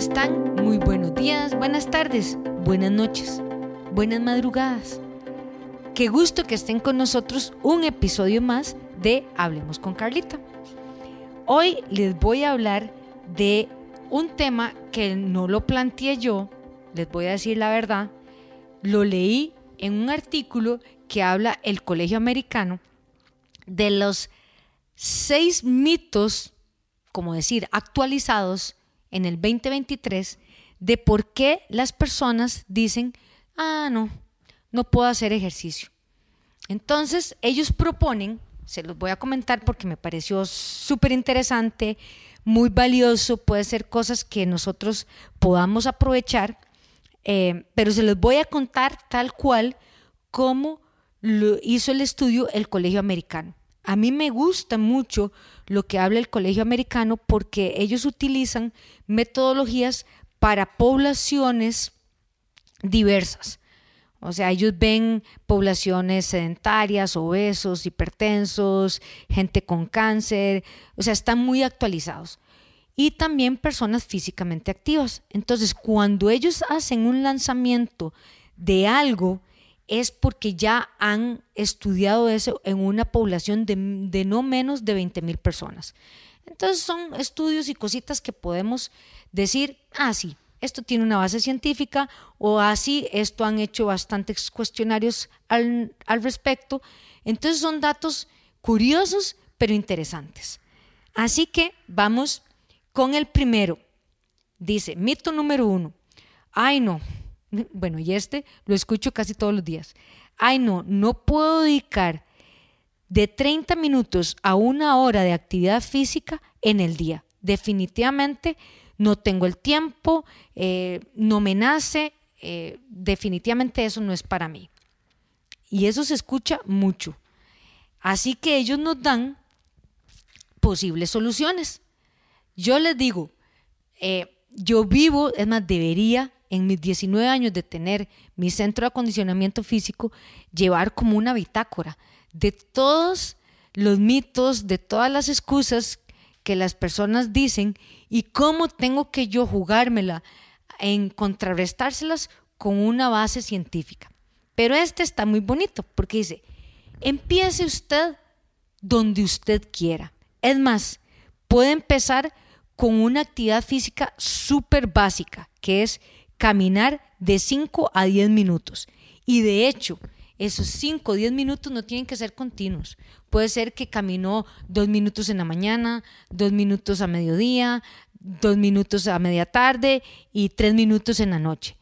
están? Muy buenos días, buenas tardes, buenas noches, buenas madrugadas. Qué gusto que estén con nosotros un episodio más de Hablemos con Carlita. Hoy les voy a hablar de un tema que no lo planteé yo, les voy a decir la verdad, lo leí en un artículo que habla el Colegio Americano de los seis mitos, como decir, actualizados en el 2023 de por qué las personas dicen, ah, no, no puedo hacer ejercicio. Entonces, ellos proponen, se los voy a comentar porque me pareció súper interesante, muy valioso, puede ser cosas que nosotros podamos aprovechar, eh, pero se los voy a contar tal cual como lo hizo el estudio el Colegio Americano. A mí me gusta mucho lo que habla el Colegio Americano porque ellos utilizan metodologías para poblaciones diversas. O sea, ellos ven poblaciones sedentarias, obesos, hipertensos, gente con cáncer, o sea, están muy actualizados. Y también personas físicamente activas. Entonces, cuando ellos hacen un lanzamiento de algo, es porque ya han estudiado eso en una población de, no menos de 20 mil personas. Entonces son estudios y cositas que podemos decir, ah, sí, esto tiene una base científica o así, ah, esto han hecho bastantes cuestionarios al, al respecto. Entonces son datos curiosos pero interesantes. Así que vamos con el primero. Dice, mito número uno. Ay, no, bueno, y este lo escucho casi todos los días. Ay, no, no puedo dedicar de 30 minutos a una hora de actividad física en el día. Definitivamente no tengo el tiempo, eh, no me nace, eh, definitivamente eso no es para mí. Y eso se escucha mucho. Así que ellos nos dan posibles soluciones. Yo les digo, eh, yo vivo, es más, debería en mis 19 años de tener mi centro de acondicionamiento físico, llevar como una bitácora de todos los mitos, de todas las excusas que las personas dicen y cómo tengo que yo jugármela en contrarrestárselas con una base científica. Pero este está muy bonito porque dice, empiece usted donde usted quiera. Es más, puede empezar con una actividad física súper básica, que es caminar de 5 a 10 minutos. Y de hecho, esos 5 o 10 minutos no tienen que ser continuos. Puede ser que caminó dos minutos en la mañana, dos minutos a mediodía, dos minutos a media tarde y tres minutos en la noche.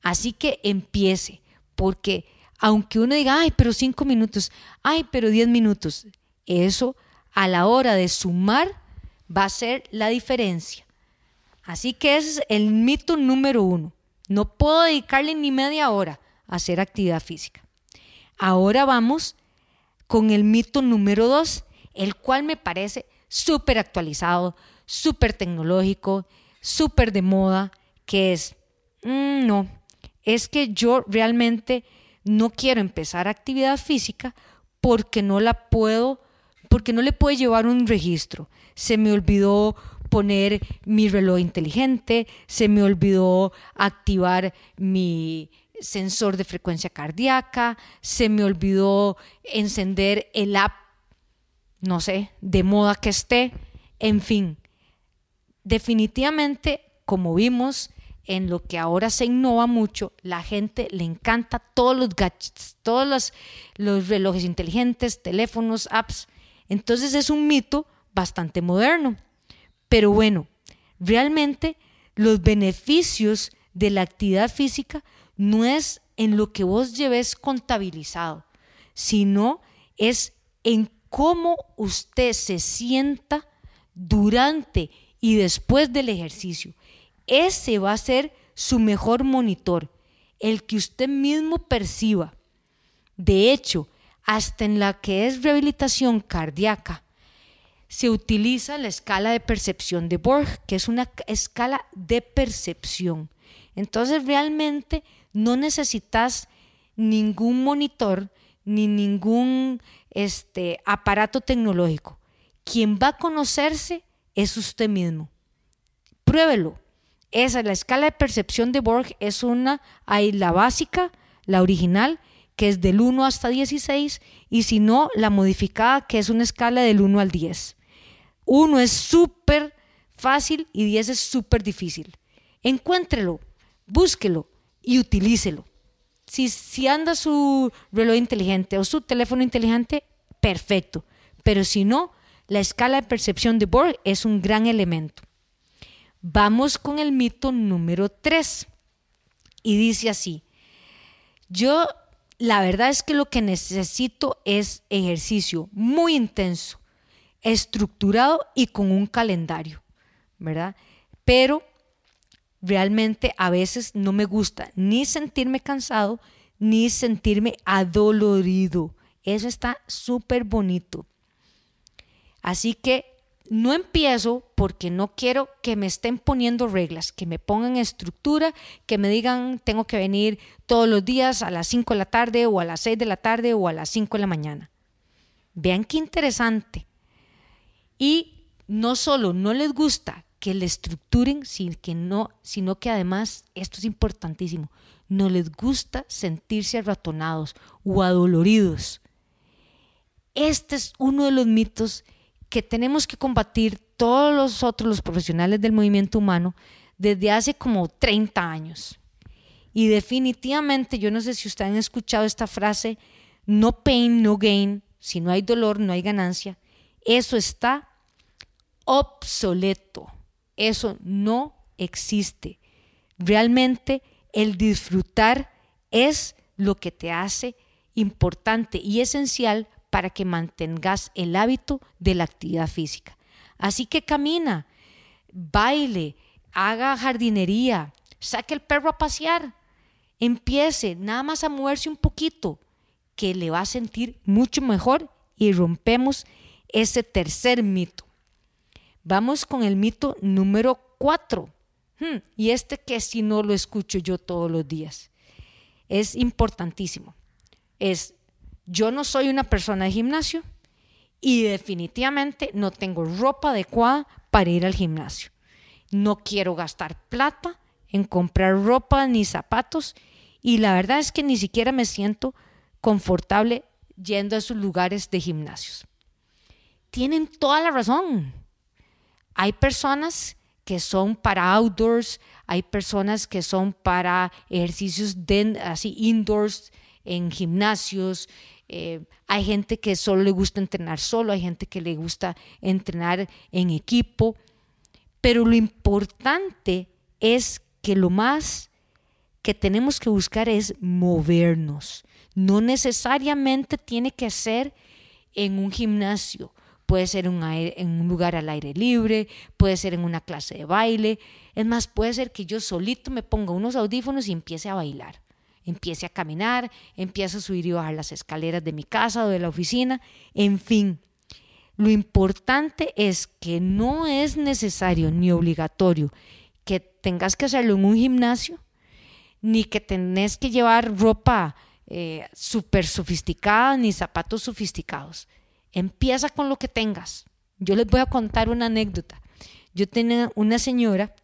Así que empiece, porque aunque uno diga, ay, pero cinco minutos, ay, pero 10 minutos, eso a la hora de sumar va a ser la diferencia. Así que ese es el mito número uno. No puedo dedicarle ni media hora a hacer actividad física. Ahora vamos con el mito número dos, el cual me parece súper actualizado, súper tecnológico, súper de moda, que es, mm, no, es que yo realmente no quiero empezar actividad física porque no la puedo, porque no le puedo llevar un registro. Se me olvidó poner mi reloj inteligente, se me olvidó activar mi sensor de frecuencia cardíaca, se me olvidó encender el app, no sé, de moda que esté, en fin. Definitivamente, como vimos en lo que ahora se innova mucho, la gente le encanta todos los gadgets, todos los, los relojes inteligentes, teléfonos, apps. Entonces es un mito bastante moderno. Pero bueno, realmente los beneficios de la actividad física no es en lo que vos lleves contabilizado, sino es en cómo usted se sienta durante y después del ejercicio. Ese va a ser su mejor monitor, el que usted mismo perciba. De hecho, hasta en la que es rehabilitación cardíaca, se utiliza la escala de percepción de Borg, que es una escala de percepción. Entonces realmente no necesitas ningún monitor ni ningún este, aparato tecnológico. Quien va a conocerse es usted mismo. Pruébelo. esa, la escala de percepción de Borg es una, hay la básica, la original, que es del 1 hasta 16, y si no, la modificada, que es una escala del 1 al 10. 1 es súper fácil y 10 es súper difícil. Encuéntrelo, búsquelo y utilícelo. Si, si anda su reloj inteligente o su teléfono inteligente, perfecto. Pero si no, la escala de percepción de Borg es un gran elemento. Vamos con el mito número 3. Y dice así, yo la verdad es que lo que necesito es ejercicio muy intenso, estructurado y con un calendario, ¿verdad? Pero realmente a veces no me gusta ni sentirme cansado ni sentirme adolorido. Eso está súper bonito. Así que no empiezo porque no quiero que me estén poniendo reglas, que me pongan estructura, que me digan tengo que venir todos los días a las 5 de la tarde o a las 6 de la tarde o a las 5 de la mañana. Vean qué interesante. Y no solo no les gusta que le estructuren, sino que, no, sino que además, esto es importantísimo, no les gusta sentirse arratonados o adoloridos. Este es uno de los mitos que tenemos que combatir todos los otros, los profesionales del movimiento humano, desde hace como 30 años. Y definitivamente, yo no sé si ustedes han escuchado esta frase, no pain, no gain, si no hay dolor, no hay ganancia. Eso está obsoleto, eso no existe. Realmente el disfrutar es lo que te hace importante y esencial para que mantengas el hábito de la actividad física. Así que camina, baile, haga jardinería, saque el perro a pasear, empiece nada más a moverse un poquito, que le va a sentir mucho mejor y rompemos ese tercer mito. Vamos con el mito número cuatro. Hmm, y este que si no lo escucho yo todos los días. Es importantísimo. Es yo no soy una persona de gimnasio y definitivamente no tengo ropa adecuada para ir al gimnasio. No quiero gastar plata en comprar ropa ni zapatos y la verdad es que ni siquiera me siento confortable yendo a esos lugares de gimnasios. Tienen toda la razón. Hay personas que son para outdoors, hay personas que son para ejercicios así indoors, en gimnasios, eh, hay gente que solo le gusta entrenar solo, hay gente que le gusta entrenar en equipo, pero lo importante es que lo más que tenemos que buscar es movernos. No necesariamente tiene que ser en un gimnasio, puede ser en un lugar al aire libre, puede ser en una clase de baile, es más, puede ser que yo solito me ponga unos audífonos y empiece a bailar empiece a caminar, empiece a subir y bajar las escaleras de mi casa o de la oficina, en fin. Lo importante es que no es necesario ni obligatorio que tengas que hacerlo en un gimnasio, ni que tenés que llevar ropa eh, súper sofisticada, ni zapatos sofisticados. Empieza con lo que tengas. Yo les voy a contar una anécdota. Yo tenía una señora,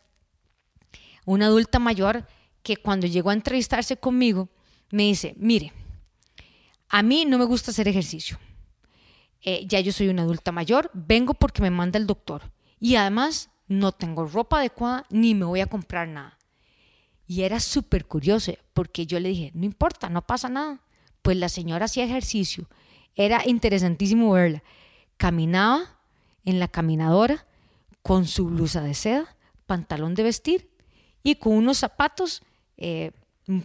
una adulta mayor, que cuando llegó a entrevistarse conmigo, me dice, mire, a mí no me gusta hacer ejercicio. Eh, ya yo soy una adulta mayor, vengo porque me manda el doctor. Y además no tengo ropa adecuada ni me voy a comprar nada. Y era súper curioso porque yo le dije, no importa, no pasa nada. Pues la señora hacía ejercicio. Era interesantísimo verla. Caminaba en la caminadora con su blusa de seda, pantalón de vestir y con unos zapatos eh,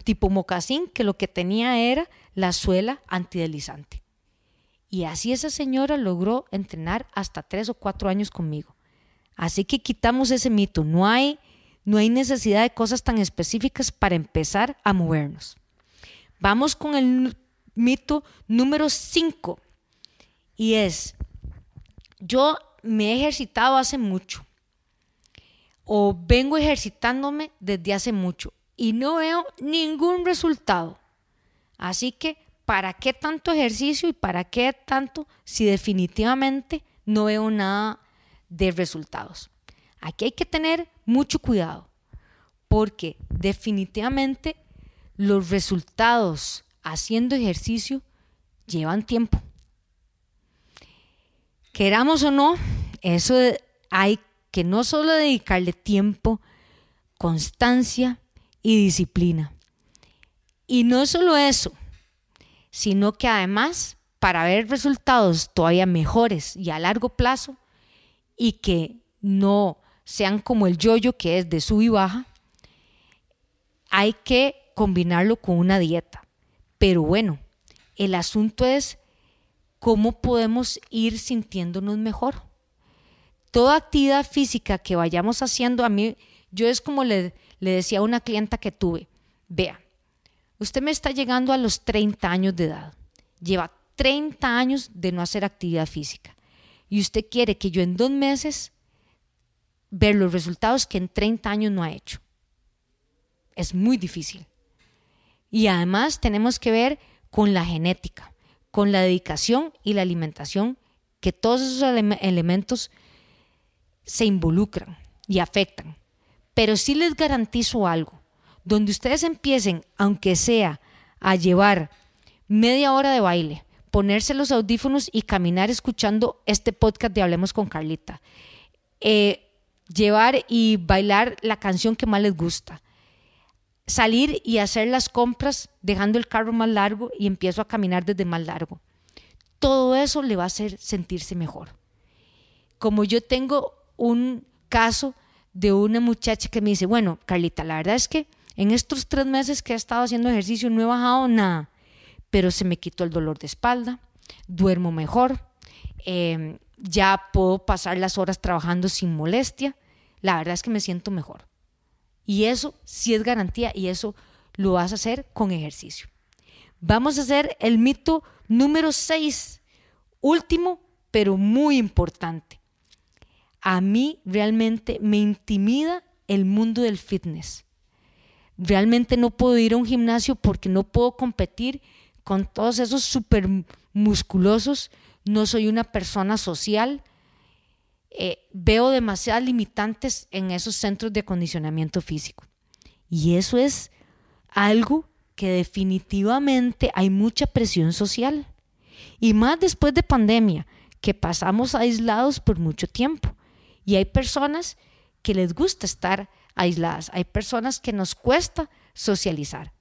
tipo mocasín que lo que tenía era la suela antideslizante. Y así esa señora logró entrenar hasta tres o cuatro años conmigo. Así que quitamos ese mito. No hay, no hay necesidad de cosas tan específicas para empezar a movernos. Vamos con el mito número cinco. Y es, yo me he ejercitado hace mucho o vengo ejercitándome desde hace mucho y no veo ningún resultado. Así que, ¿para qué tanto ejercicio y para qué tanto si definitivamente no veo nada de resultados? Aquí hay que tener mucho cuidado, porque definitivamente los resultados haciendo ejercicio llevan tiempo. Queramos o no, eso hay que no solo dedicarle tiempo, constancia y disciplina. Y no solo eso, sino que además para ver resultados todavía mejores y a largo plazo y que no sean como el yoyo que es de sub y baja, hay que combinarlo con una dieta. Pero bueno, el asunto es cómo podemos ir sintiéndonos mejor. Toda actividad física que vayamos haciendo, a mí, yo es como le, decía a una clienta que tuve, vea, usted me está llegando a los 30 años de edad, lleva 30 años de no hacer actividad física y usted quiere que yo en dos meses ver los resultados que en 30 años no ha hecho. Es muy difícil. Y además tenemos que ver con la genética, con la dedicación y la alimentación, que todos esos elementos se involucran y afectan. Pero sí les garantizo algo, donde ustedes empiecen, aunque sea a llevar media hora de baile, ponerse los audífonos y caminar escuchando este podcast de Hablemos con Carlita. Eh, llevar y bailar la canción que más les gusta. Salir y hacer las compras dejando el carro más largo y empiezo a caminar desde más largo. Todo eso le va a hacer sentirse mejor. Como yo tengo un caso de una muchacha que me dice, bueno, Carlita, la verdad es que en estos tres meses que he estado haciendo ejercicio no he bajado nada pero se me quitó el dolor de espalda, duermo mejor, em, ya puedo pasar las horas trabajando sin molestia, la verdad es que me siento mejor. Y eso sí es garantía y eso lo vas a hacer con ejercicio. Vamos a hacer el mito número 6, último, pero muy importante. A mí realmente me intimida el mundo del fitness. Realmente no puedo ir a un gimnasio porque no puedo competir con todos esos súper musculosos, no soy una persona social, eh, veo demasiadas limitantes en esos centros de acondicionamiento físico. Y eso es algo que definitivamente hay mucha presión social. Y más después de pandemia, que pasamos aislados por mucho tiempo. Y hay personas que les gusta estar aisladas, hay personas que nos cuesta socializar.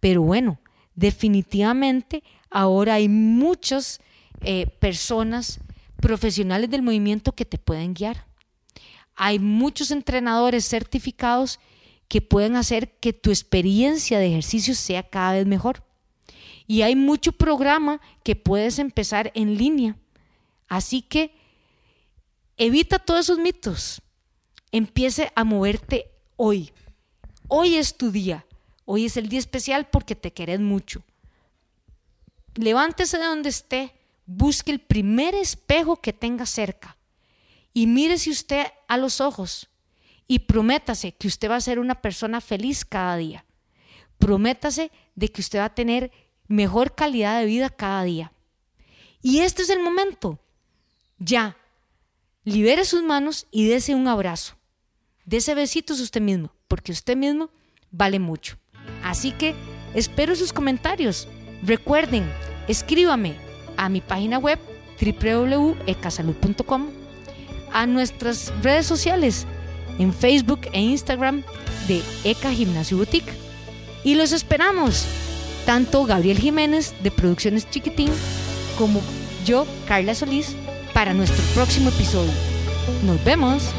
Pero bueno, definitivamente ahora hay muchas eh, personas profesionales del movimiento que te pueden guiar. Hay muchos entrenadores certificados que pueden hacer que tu experiencia de ejercicio sea cada vez mejor. Y hay mucho programa que puedes empezar en línea. Así que evita todos esos mitos. Empiece a moverte hoy. Hoy es tu día. Hoy es el día especial porque te querés mucho. Levántese de donde esté, busque el primer espejo que tenga cerca y mírese usted a los ojos y prométase que usted va a ser una persona feliz cada día. Prométase de que usted va a tener mejor calidad de vida cada día. Y este es el momento. Ya. Libere sus manos y dese un abrazo. Dese besitos usted mismo, porque usted mismo vale mucho. Así que espero sus comentarios. Recuerden, escríbame a mi página web www.ecasalud.com, a nuestras redes sociales en Facebook e Instagram de Eca Gimnasio Boutique. Y los esperamos, tanto Gabriel Jiménez de Producciones Chiquitín como yo, Carla Solís, para nuestro próximo episodio. Nos vemos.